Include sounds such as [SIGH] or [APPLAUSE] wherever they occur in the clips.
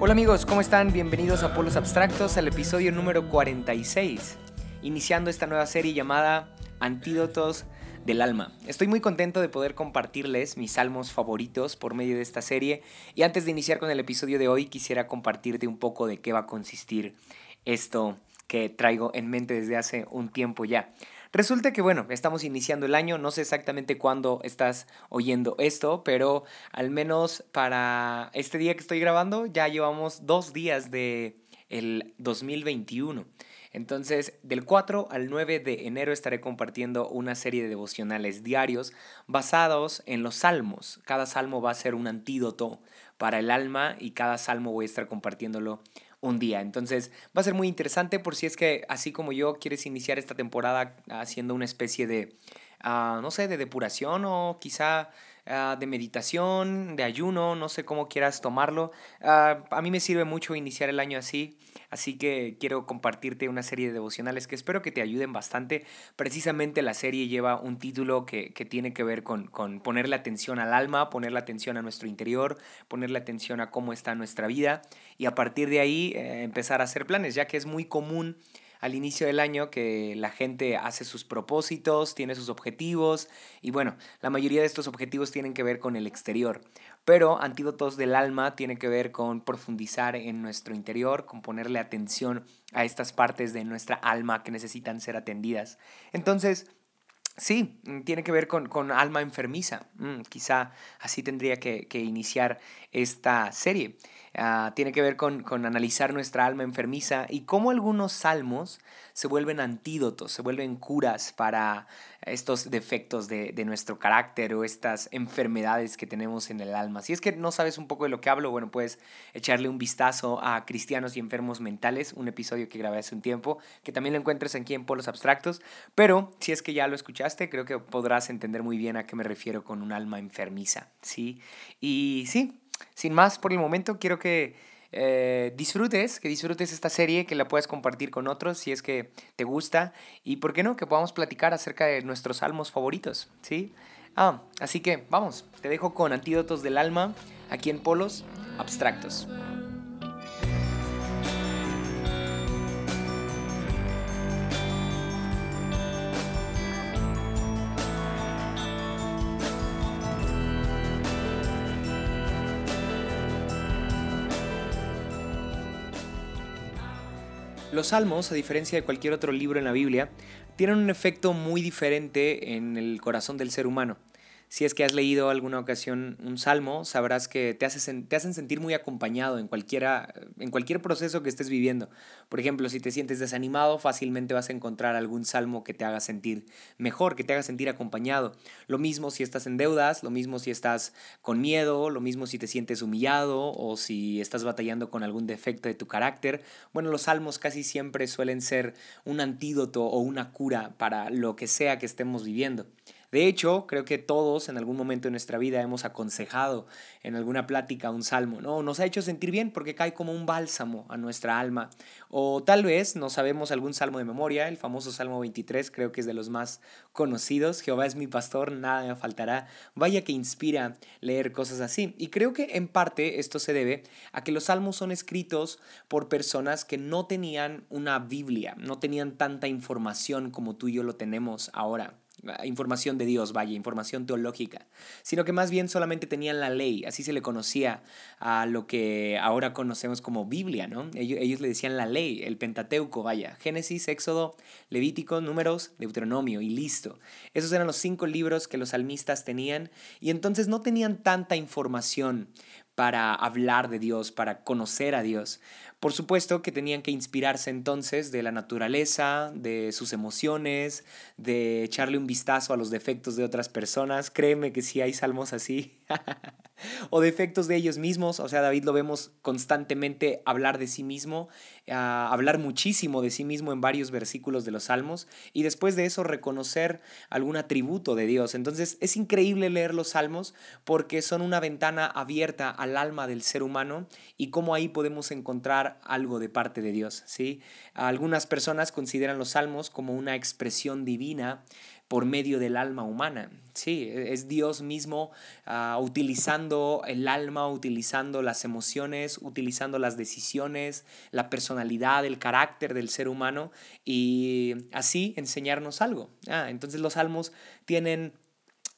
Hola amigos, ¿cómo están? Bienvenidos a Polos Abstractos al episodio número 46, iniciando esta nueva serie llamada Antídotos del Alma. Estoy muy contento de poder compartirles mis salmos favoritos por medio de esta serie y antes de iniciar con el episodio de hoy quisiera compartirte un poco de qué va a consistir esto que traigo en mente desde hace un tiempo ya. Resulta que, bueno, estamos iniciando el año, no sé exactamente cuándo estás oyendo esto, pero al menos para este día que estoy grabando ya llevamos dos días de el 2021. Entonces, del 4 al 9 de enero estaré compartiendo una serie de devocionales diarios basados en los salmos. Cada salmo va a ser un antídoto para el alma y cada salmo voy a estar compartiéndolo un día. Entonces va a ser muy interesante por si es que, así como yo, quieres iniciar esta temporada haciendo una especie de, ah, no sé, de depuración o quizá Ah, de meditación, de ayuno, no sé cómo quieras tomarlo. Ah, a mí me sirve mucho iniciar el año así, así que quiero compartirte una serie de devocionales que espero que te ayuden bastante. Precisamente la serie lleva un título que, tiene que ver con, con ponerle atención al alma, ponerle atención a nuestro interior, ponerle atención a cómo está nuestra vida y a partir de ahí eh, empezar a hacer planes, ya que es muy común al inicio del año que la gente hace sus propósitos, tiene sus objetivos y bueno, la mayoría de estos objetivos tienen que ver con el exterior. Pero Antídotos del Alma tiene que ver con profundizar en nuestro interior, con ponerle atención a estas partes de nuestra alma que necesitan ser atendidas. Entonces, Sí, tiene que ver con, alma enfermiza. Mm, quizá así tendría que, que, iniciar esta serie. Ah, tiene que ver con, analizar nuestra alma enfermiza y cómo algunos salmos se vuelven antídotos, se vuelven curas para estos defectos de, nuestro carácter o estas enfermedades que tenemos en el alma. Si es que no sabes un poco de lo que hablo, bueno, puedes echarle un vistazo a Cristianos y Enfermos Mentales, un episodio que grabé hace un tiempo, que también lo encuentras aquí en Polos Abstractos, pero si es que ya lo escuchaste, creo que podrás entender muy bien a qué me refiero con un alma enfermiza, ¿sí? Y sí, sin más por el momento, quiero que eh, disfrutes, que disfrutes esta serie, que la puedas compartir con otros si es que te gusta y, ¿por qué no?, que podamos platicar acerca de nuestros salmos favoritos, ¿sí? Ah, así que vamos, te dejo con Antídotos del Alma aquí en Polos Abstractos. Los salmos, a diferencia de cualquier otro libro en la Biblia, tienen un efecto muy diferente en el corazón del ser humano. Si es que has leído alguna ocasión un salmo, sabrás que te, te hacen sentir muy acompañado en, cualquiera, en cualquier proceso que estés viviendo. Por ejemplo, si te sientes desanimado, fácilmente vas a encontrar algún salmo que te haga sentir mejor, que te haga sentir acompañado. Lo mismo si estás en deudas, lo mismo si estás con miedo, lo mismo si te sientes humillado o si estás batallando con algún defecto de tu carácter. Bueno, los salmos casi siempre suelen ser un antídoto o una cura para lo que sea que estemos viviendo. De hecho, creo que todos en algún momento de nuestra vida hemos aconsejado en alguna plática un salmo, ¿no? Nos ha hecho sentir bien porque cae como un bálsamo a nuestra alma. O tal vez no sabemos algún salmo de memoria, el famoso Salmo 23 creo que es de los más conocidos. Jehová es mi pastor, nada me faltará. Vaya que inspira leer cosas así. Y creo que en parte esto se debe a que los salmos son escritos por personas que no tenían una Biblia, no tenían tanta información como tú y yo lo tenemos ahora información de Dios, vaya, información teológica, sino que más bien solamente tenían la ley, así se le conocía a lo que ahora conocemos como Biblia, ¿no? Ellos, ellos le decían la ley, el Pentateuco, vaya, Génesis, Éxodo, Levítico, Números, Deuteronomio y listo. Esos eran los cinco libros que los salmistas tenían y entonces no tenían tanta información para hablar de Dios, para conocer a Dios. Por supuesto que tenían que inspirarse entonces de la naturaleza, de sus emociones, de echarle un vistazo a los defectos de otras personas. Créeme que sí hay salmos así. [LAUGHS] o defectos de ellos mismos. O sea, David lo vemos constantemente hablar de sí mismo, ah, hablar muchísimo de sí mismo en varios versículos de los salmos y después de eso reconocer algún atributo de Dios. Entonces es increíble leer los salmos porque son una ventana abierta al alma del ser humano y cómo ahí podemos encontrar algo de parte de Dios. ¿sí? Algunas personas consideran los salmos como una expresión divina por medio del alma humana. Sí, es Dios mismo ah, utilizando el alma, utilizando las emociones, utilizando las decisiones, la personalidad, el carácter del ser humano y así enseñarnos algo. Ah, entonces los salmos tienen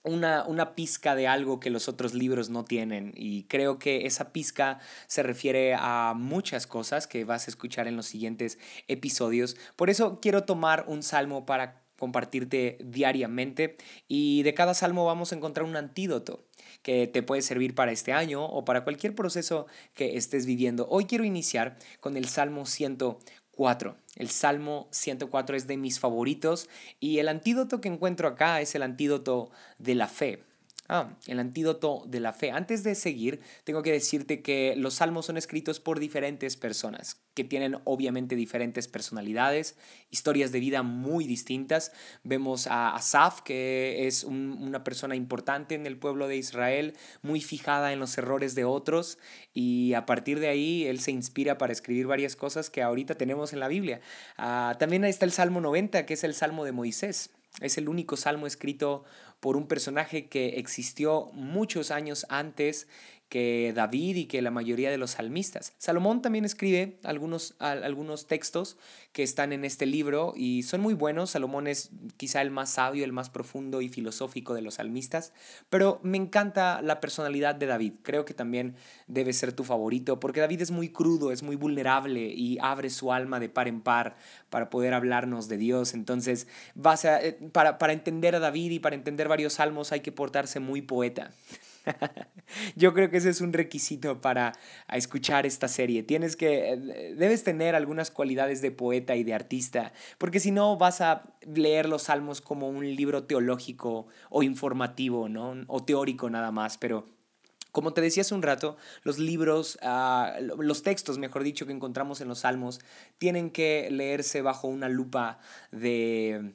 una, una, pizca de algo que los otros libros no tienen. Y creo que esa pizca se refiere a muchas cosas que vas a escuchar en los siguientes episodios. Por eso quiero tomar un salmo para compartirte diariamente y de cada salmo vamos a encontrar un antídoto que te puede servir para este año o para cualquier proceso que estés viviendo. Hoy quiero iniciar con el Salmo 104. El Salmo 104 es de mis favoritos y el antídoto que encuentro acá es el antídoto de la fe. Ah, el antídoto de la fe. Antes de seguir, tengo que decirte que los salmos son escritos por diferentes personas, que tienen obviamente diferentes personalidades, historias de vida muy distintas. Vemos a Asaf, que es una persona importante en el pueblo de Israel, muy fijada en los errores de otros, y a partir de ahí él se inspira para escribir varias cosas que ahorita tenemos en la Biblia. Ah, también está el Salmo 90, que es el Salmo de Moisés. Es el único salmo escrito por un personaje que existió muchos años antes que David y que la mayoría de los salmistas. Salomón también escribe algunos, algunos textos que están en este libro y son muy buenos. Salomón es quizá el más sabio, el más profundo y filosófico de los salmistas, pero me encanta la personalidad de David. Creo que también debe ser tu favorito porque David es muy crudo, es muy vulnerable y abre su alma de par en par para poder hablarnos de Dios. Entonces, vas a, eh, para, para entender a David y para entender varios salmos hay que portarse muy poeta. [LAUGHS] Yo creo que ese es un requisito para escuchar esta serie. Tienes que, eh, debes tener algunas cualidades de poeta y de artista, porque si no vas a leer los salmos como un libro teológico o informativo, ¿no? O teórico nada más, pero como te decía hace un rato, los libros, ah, los textos, mejor dicho, que encontramos en los salmos, tienen que leerse bajo una lupa de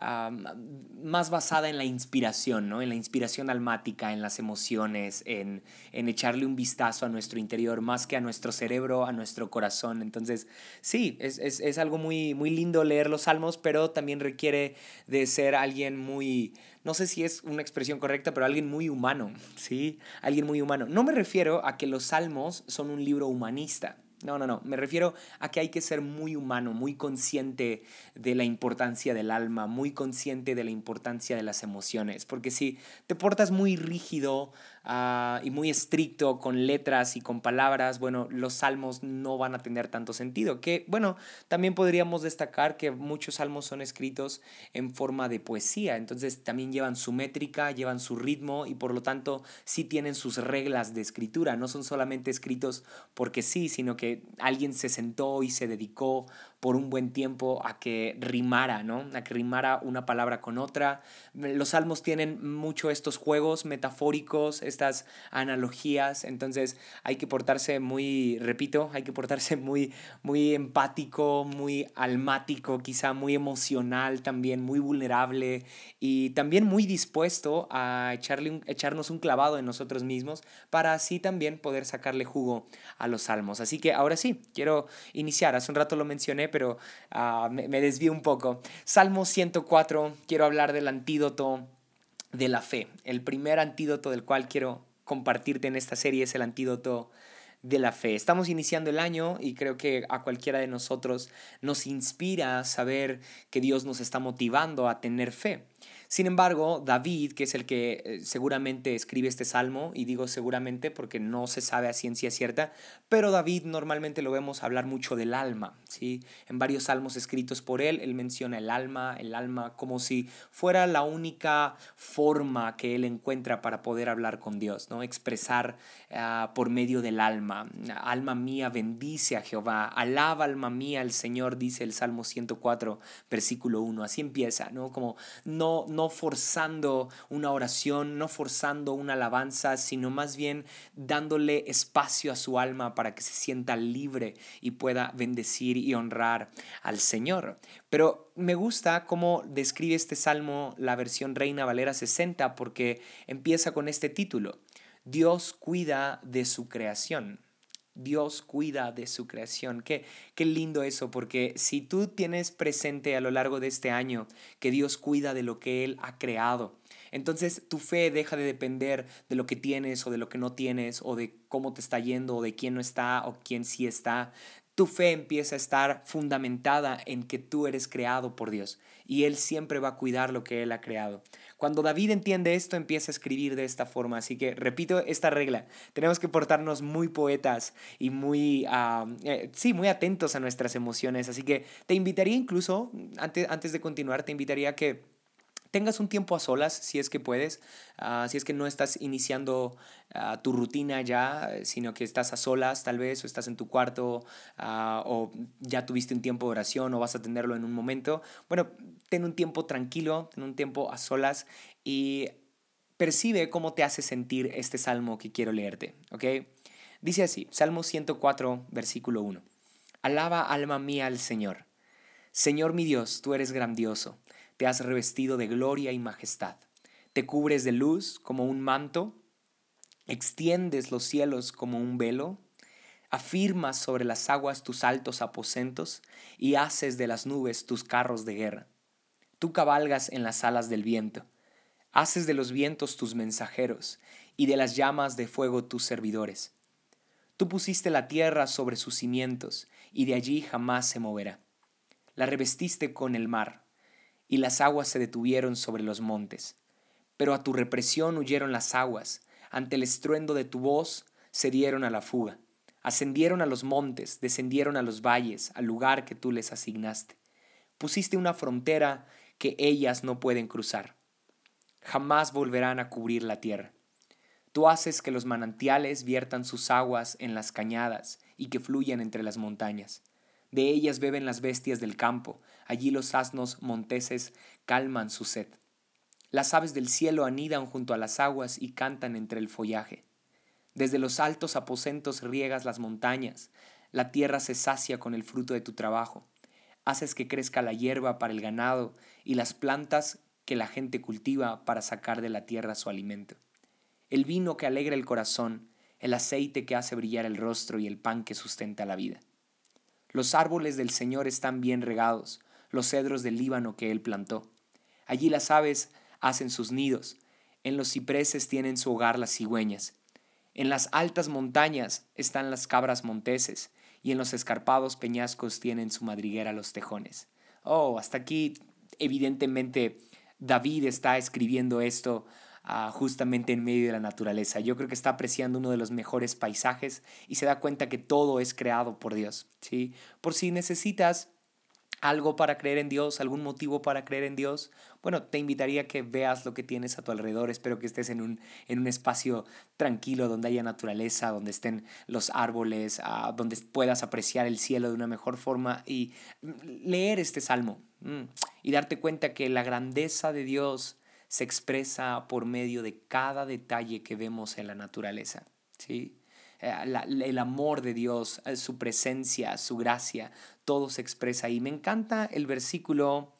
más basada en la inspiración, ¿no? En la inspiración almática, en las emociones, en, en echarle un vistazo a nuestro interior, más que a nuestro cerebro, a nuestro corazón. Entonces, sí, es, es, es algo muy, muy lindo leer los salmos, pero también requiere de ser alguien muy, no sé si es una expresión correcta, pero alguien muy humano, ¿sí? Alguien muy humano. No me refiero a que los salmos son un libro humanista. No, no, no. Me refiero a que hay que ser muy humano, muy consciente de la importancia del alma, muy consciente de la importancia de las emociones. Porque si te portas muy rígido Ah, y muy estricto con letras y con palabras, bueno, los salmos no van a tener tanto sentido. Que, bueno, también podríamos destacar que muchos salmos son escritos en forma de poesía, entonces también llevan su métrica, llevan su ritmo y por lo tanto sí tienen sus reglas de escritura, no son solamente escritos porque sí, sino que alguien se sentó y se dedicó por un buen tiempo a que rimara, ¿no? A que rimara una palabra con otra. Los salmos tienen mucho estos juegos metafóricos, estas analogías, entonces hay que portarse muy, repito, hay que portarse muy, muy empático, muy almático, quizá muy emocional también, muy vulnerable y también muy dispuesto a echarle echarnos un clavado en nosotros mismos para así también poder sacarle jugo a los salmos. Así que ahora sí, quiero iniciar, hace un rato lo mencioné, pero ah, me, desvío un poco. Salmo 104, quiero hablar del antídoto de la fe. El primer antídoto del cual quiero compartirte en esta serie es el antídoto de la fe. Estamos iniciando el año y creo que a cualquiera de nosotros nos inspira saber que Dios nos está motivando a tener fe. Sin embargo, David, que es el que eh, seguramente escribe este salmo, y digo seguramente porque no se sabe a ciencia cierta, pero David normalmente lo vemos hablar mucho del alma, ¿sí? En varios salmos escritos por él, él menciona el alma, el alma como si fuera la única forma que él encuentra para poder hablar con Dios, ¿no? Expresar ah, por medio del alma. Alma mía, bendice a Jehová, alaba alma mía al Señor, dice el Salmo 104, versículo 1. Así empieza, ¿no? Como no no forzando una oración, no forzando una alabanza, sino más bien dándole espacio a su alma para que se sienta libre y pueda bendecir y honrar al Señor. Pero me gusta cómo describe este salmo la versión Reina Valera 60 porque empieza con este título. Dios cuida de su creación. Dios cuida de su creación. Qué, qué lindo eso, porque si tú tienes presente a lo largo de este año que Dios cuida de lo que Él ha creado, entonces tu fe deja de depender de lo que tienes o de lo que no tienes o de cómo te está yendo o de quién no está o quién sí está tu fe empieza a estar fundamentada en que tú eres creado por Dios y Él siempre va a cuidar lo que Él ha creado. Cuando David entiende esto, empieza a escribir de esta forma. Así que repito esta regla, tenemos que portarnos muy poetas y muy, eh, sí, muy atentos a nuestras emociones. Así que te invitaría incluso, antes, antes de continuar, te invitaría a que tengas un tiempo a solas, si es que puedes, ah, si es que no estás iniciando ah, tu rutina ya, sino que estás a solas tal vez, o estás en tu cuarto, ah, o ya tuviste un tiempo de oración, o vas a tenerlo en un momento. Bueno, ten un tiempo tranquilo, ten un tiempo a solas y percibe cómo te hace sentir este salmo que quiero leerte, ¿ok? Dice así, Salmo 104, versículo 1. Alaba alma mía al Señor. Señor mi Dios, tú eres grandioso te has revestido de gloria y majestad. Te cubres de luz como un manto, extiendes los cielos como un velo, afirmas sobre las aguas tus altos aposentos y haces de las nubes tus carros de guerra. Tú cabalgas en las alas del viento, haces de los vientos tus mensajeros y de las llamas de fuego tus servidores. Tú pusiste la tierra sobre sus cimientos y de allí jamás se moverá. La revestiste con el mar y las aguas se detuvieron sobre los montes. Pero a tu represión huyeron las aguas, ante el estruendo de tu voz se dieron a la fuga. Ascendieron a los montes, descendieron a los valles, al lugar que tú les asignaste. Pusiste una frontera que ellas no pueden cruzar. Jamás volverán a cubrir la tierra. Tú haces que los manantiales viertan sus aguas en las cañadas y que fluyan entre las montañas. De ellas beben las bestias del campo, allí los asnos monteses calman su sed. Las aves del cielo anidan junto a las aguas y cantan entre el follaje. Desde los altos aposentos riegas las montañas, la tierra se sacia con el fruto de tu trabajo. Haces que crezca la hierba para el ganado y las plantas que la gente cultiva para sacar de la tierra su alimento. El vino que alegra el corazón, el aceite que hace brillar el rostro y el pan que sustenta la vida. Los árboles del Señor están bien regados, los cedros del Líbano que Él plantó. Allí las aves hacen sus nidos, en los cipreses tienen su hogar las cigüeñas. En las altas montañas están las cabras monteses, y en los escarpados peñascos tienen su madriguera los tejones. Oh, hasta aquí evidentemente David está escribiendo esto justamente en medio de la naturaleza. Yo creo que está apreciando uno de los mejores paisajes y se da cuenta que todo es creado por Dios. ¿sí? Por si necesitas algo para creer en Dios, algún motivo para creer en Dios, bueno, te invitaría a que veas lo que tienes a tu alrededor. Espero que estés en un, en un espacio tranquilo, donde haya naturaleza, donde estén los árboles, ah, donde puedas apreciar el cielo de una mejor forma y leer este salmo mm, y darte cuenta que la grandeza de Dios se expresa por medio de cada detalle que vemos en la naturaleza. ¿sí? Eh, el amor de Dios, eh, su presencia, su gracia, todo se expresa ahí. Me encanta el versículo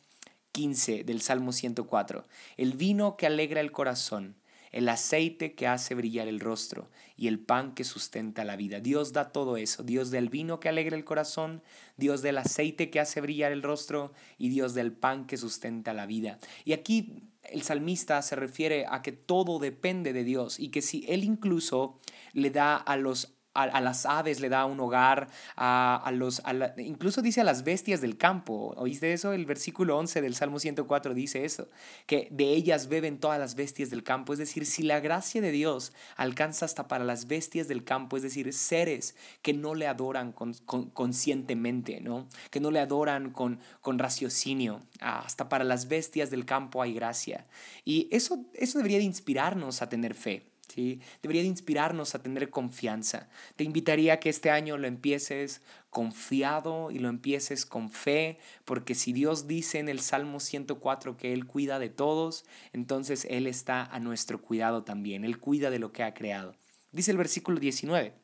15 del Salmo 104. El vino que alegra el corazón el aceite que hace brillar el rostro y el pan que sustenta la vida. Dios da todo eso. Dios del vino que alegra el corazón, Dios del aceite que hace brillar el rostro y Dios del pan que sustenta la vida. Y aquí el salmista se refiere a que todo depende de Dios y que si Él incluso le da a los a, las aves le da un hogar, a, los, incluso dice a las bestias del campo. ¿Oíste eso? El versículo 11 del Salmo 104 dice eso, que de ellas beben todas las bestias del campo. Es decir, si la gracia de Dios alcanza hasta para las bestias del campo, es decir, seres que no le adoran conscientemente, ¿no? que no le adoran con, con raciocinio, hasta para las bestias del campo hay gracia. Y eso, eso debería de inspirarnos a tener fe. ¿Sí? Debería de inspirarnos a tener confianza. Te invitaría a que este año lo empieces confiado y lo empieces con fe, porque si Dios dice en el Salmo 104 que Él cuida de todos, entonces Él está a nuestro cuidado también. Él cuida de lo que ha creado. Dice el versículo 19,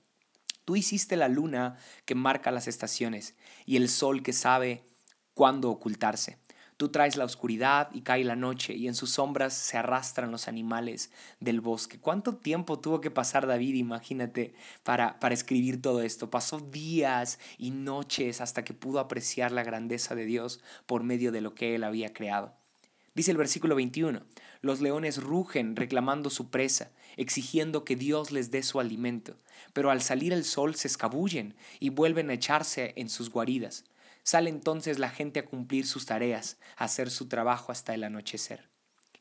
tú hiciste la luna que marca las estaciones y el sol que sabe cuándo ocultarse. Tú traes la oscuridad y cae la noche y en sus sombras se arrastran los animales del bosque. ¿Cuánto tiempo tuvo que pasar David, imagínate, para, para escribir todo esto? Pasó días y noches hasta que pudo apreciar la grandeza de Dios por medio de lo que él había creado. Dice el versículo 21, los leones rugen reclamando su presa, exigiendo que Dios les dé su alimento, pero al salir el sol se escabullen y vuelven a echarse en sus guaridas. Sale entonces la gente a cumplir sus tareas, a hacer su trabajo hasta el anochecer.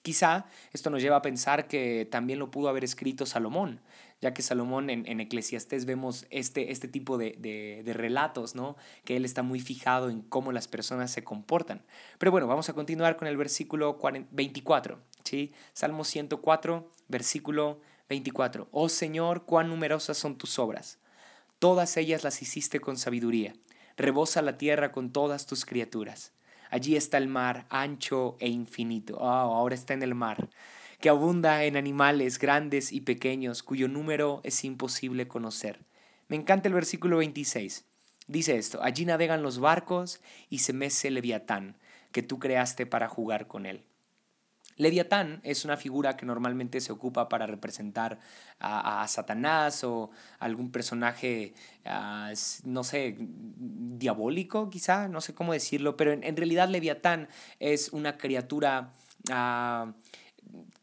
Quizá esto nos lleva a pensar que también lo pudo haber escrito Salomón, ya que Salomón en, en Eclesiastés vemos este, este tipo de, relatos, ¿no? que él está muy fijado en cómo las personas se comportan. Pero bueno, vamos a continuar con el versículo 24, ¿sí? Salmo 104, versículo 24. Oh Señor, cuán numerosas son tus obras. Todas ellas las hiciste con sabiduría rebosa la tierra con todas tus criaturas. Allí está el mar, ancho e infinito. Oh, ahora está en el mar, que abunda en animales grandes y pequeños, cuyo número es imposible conocer. Me encanta el versículo 26. Dice esto, allí navegan los barcos y se mece Leviatán, que tú creaste para jugar con él. Leviatán es una figura que normalmente se ocupa para representar a, Satanás o algún personaje, ah, no sé, diabólico quizá, no sé cómo decirlo, pero en, realidad Leviatán es una criatura... Ah,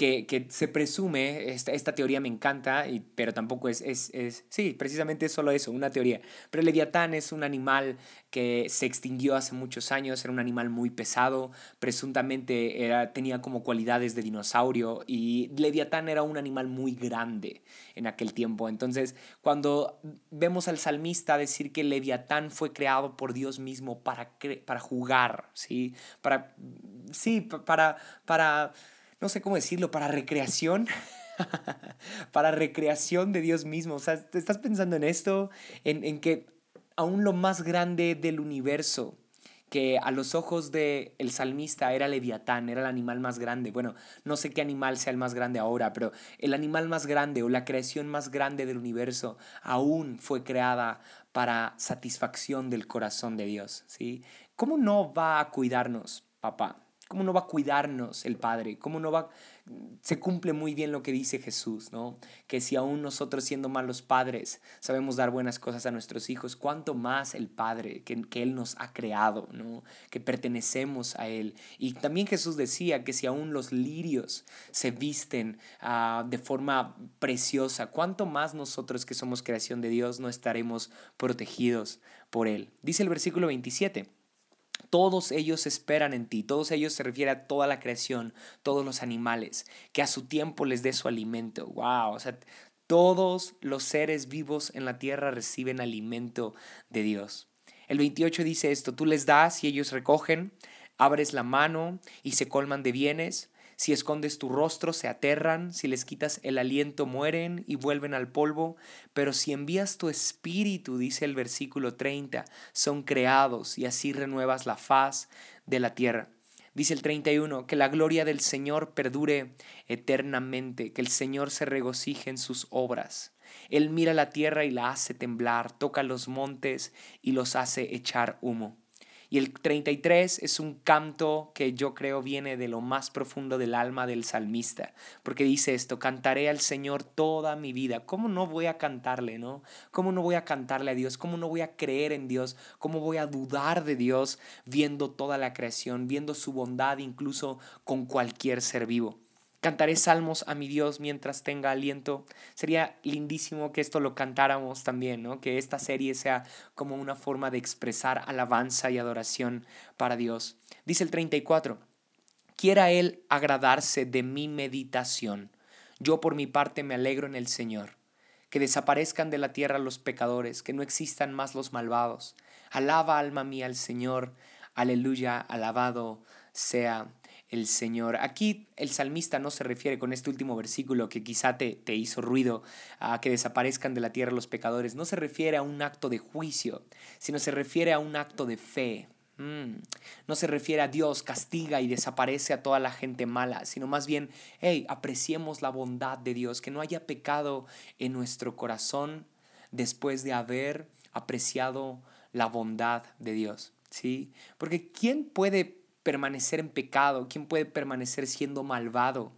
que, se presume, esta, esta, teoría me encanta, y, pero tampoco es, es, es, sí, precisamente es solo eso, una teoría. Pero leviatán es un animal que se extinguió hace muchos años, era un animal muy pesado, presuntamente era, tenía como cualidades de dinosaurio, y leviatán era un animal muy grande en aquel tiempo. Entonces, cuando vemos al salmista decir que leviatán fue creado por Dios mismo para, para jugar, ¿sí? Para, sí, para... para no sé cómo decirlo, para recreación. [LAUGHS] para recreación de Dios mismo. O sea, ¿te estás pensando en esto? En, en, que aún lo más grande del universo, que a los ojos del el salmista era Leviatán, era el animal más grande. Bueno, no sé qué animal sea el más grande ahora, pero el animal más grande o la creación más grande del universo aún fue creada para satisfacción del corazón de Dios. ¿sí? ¿Cómo no va a cuidarnos, papá? ¿Cómo no va a cuidarnos el Padre? ¿Cómo no va... Se cumple muy bien lo que dice Jesús, ¿no? Que si aún nosotros siendo malos padres sabemos dar buenas cosas a nuestros hijos, ¿cuánto más el Padre que, que Él nos ha creado, ¿no? Que pertenecemos a Él. Y también Jesús decía que si aún los lirios se visten ah, de forma preciosa, ¿cuánto más nosotros que somos creación de Dios no estaremos protegidos por Él? Dice el versículo 27. Todos ellos esperan en ti, todos ellos se refiere a toda la creación, todos los animales, que a su tiempo les dé su alimento. Wow, o sea, todos los seres vivos en la tierra reciben alimento de Dios. El 28 dice esto, tú les das y ellos recogen, abres la mano y se colman de bienes, si escondes tu rostro, se aterran, si les quitas el aliento, mueren y vuelven al polvo, pero si envías tu espíritu, dice el versículo 30, son creados y así renuevas la faz de la tierra. Dice el 31, que la gloria del Señor perdure eternamente, que el Señor se regocije en sus obras. Él mira la tierra y la hace temblar, toca los montes y los hace echar humo. Y el 33 es un canto que yo creo viene de lo más profundo del alma del salmista, porque dice esto, cantaré al Señor toda mi vida. ¿Cómo no voy a cantarle, no? ¿Cómo no voy a cantarle a Dios? ¿Cómo no voy a creer en Dios? ¿Cómo voy a dudar de Dios viendo toda la creación, viendo su bondad incluso con cualquier ser vivo? Cantaré salmos a mi Dios mientras tenga aliento. Sería lindísimo que esto lo cantáramos también, ¿no? Que esta serie sea como una forma de expresar alabanza y adoración para Dios. Dice el 34, quiera Él agradarse de mi meditación. Yo por mi parte me alegro en el Señor. Que desaparezcan de la tierra los pecadores, que no existan más los malvados. Alaba alma mía al Señor. Aleluya, alabado sea el Señor. Aquí el salmista no se refiere con este último versículo que quizá te, te, hizo ruido a que desaparezcan de la tierra los pecadores. No se refiere a un acto de juicio, sino se refiere a un acto de fe. Mm. No se refiere a Dios castiga y desaparece a toda la gente mala, sino más bien, hey, apreciemos la bondad de Dios, que no haya pecado en nuestro corazón después de haber apreciado la bondad de Dios. ¿Sí? Porque ¿quién puede permanecer en pecado? ¿Quién puede permanecer siendo malvado?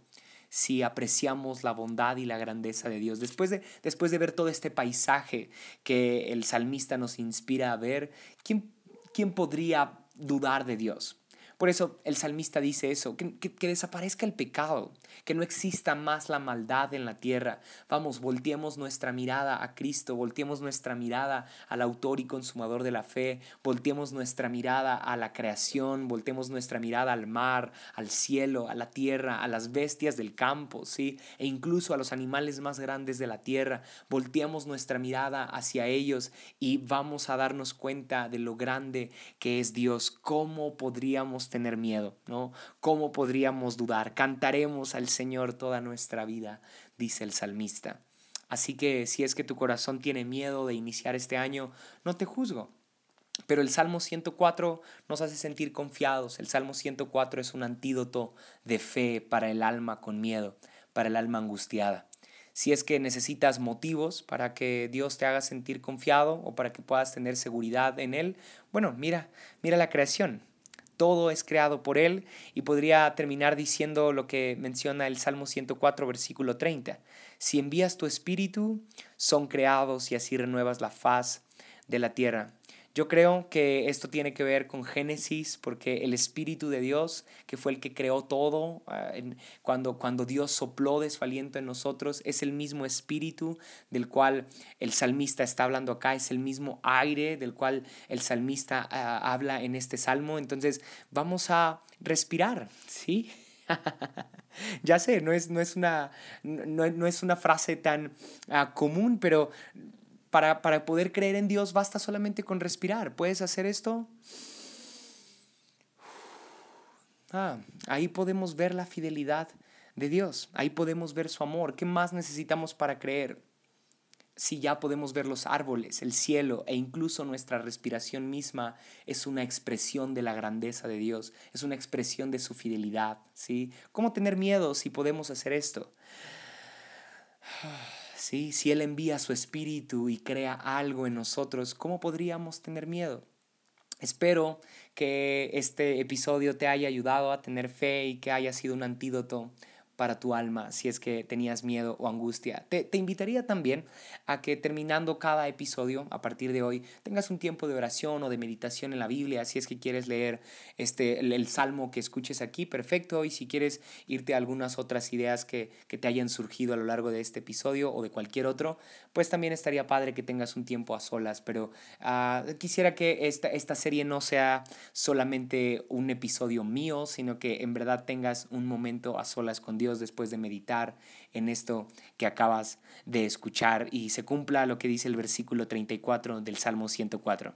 si apreciamos la bondad y la grandeza de Dios. Después de, después de ver todo este paisaje que el salmista nos inspira a ver, ¿quién, quién podría dudar de Dios? Por eso el salmista dice eso, que, desaparezca el pecado, que no exista más la maldad en la tierra. Vamos, volteemos nuestra mirada a Cristo, volteemos nuestra mirada al autor y consumador de la fe, volteemos nuestra mirada a la creación, volteemos nuestra mirada al mar, al cielo, a la tierra, a las bestias del campo, ¿sí? E incluso a los animales más grandes de la tierra. Volteemos nuestra mirada hacia ellos y vamos a darnos cuenta de lo grande que es Dios. ¿Cómo podríamos tener miedo, ¿no? ¿Cómo podríamos dudar? Cantaremos al Señor toda nuestra vida, dice el salmista. Así que si es que tu corazón tiene miedo de iniciar este año, no te juzgo. Pero el Salmo 104 nos hace sentir confiados. El Salmo 104 es un antídoto de fe para el alma con miedo, para el alma angustiada. Si es que necesitas motivos para que Dios te haga sentir confiado o para que puedas tener seguridad en Él, bueno, mira, mira la creación todo es creado por Él y podría terminar diciendo lo que menciona el Salmo 104, versículo 30. Si envías tu espíritu, son creados y así renuevas la faz de la tierra. Yo creo que esto tiene que ver con Génesis, porque el Espíritu de Dios, que fue el que creó todo, ah, cuando, cuando Dios sopló de en nosotros, es el mismo Espíritu del cual el salmista está hablando acá, es el mismo aire del cual el salmista ah, habla en este salmo. Entonces vamos a respirar, ¿sí? [LAUGHS] ya sé, no es, no es, una, no, es una frase tan ah, común, pero para, para poder creer en Dios basta solamente con respirar. ¿Puedes hacer esto? Ah, ahí podemos ver la fidelidad de Dios. Ahí podemos ver su amor. ¿Qué más necesitamos para creer? Si ya podemos ver los árboles, el cielo e incluso nuestra respiración misma es una expresión de la grandeza de Dios, es una expresión de su fidelidad, ¿sí? ¿Cómo tener miedo si podemos hacer esto? Si Él envía su espíritu y crea algo en nosotros, ¿cómo podríamos tener miedo? Espero que este episodio te haya ayudado a tener fe y que haya sido un antídoto para tu alma si es que tenías miedo o angustia. Te, invitaría también a que terminando cada episodio a partir de hoy tengas un tiempo de oración o de meditación en la Biblia si es que quieres leer este, el, salmo que escuches aquí, perfecto. Y si quieres irte a algunas otras ideas que, que, te hayan surgido a lo largo de este episodio o de cualquier otro, pues también estaría padre que tengas un tiempo a solas. Pero uh, quisiera que esta, esta serie no sea solamente un episodio mío, sino que en verdad tengas un momento a solas con Dios Dios después de meditar en esto que acabas de escuchar y se cumpla lo que dice el versículo 34 del Salmo 104.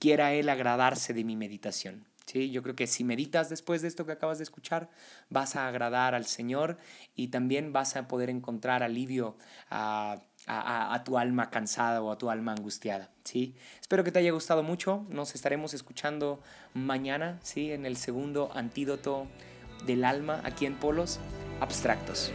Quiera Él agradarse de mi meditación. ¿Sí? Yo creo que si meditas después de esto que acabas de escuchar, vas a agradar al Señor y también vas a poder encontrar alivio a, a, tu alma cansada o a tu alma angustiada. ¿sí? Espero que te haya gustado mucho. Nos estaremos escuchando mañana ¿sí? en el segundo antídoto del alma aquí en Polos abstractos.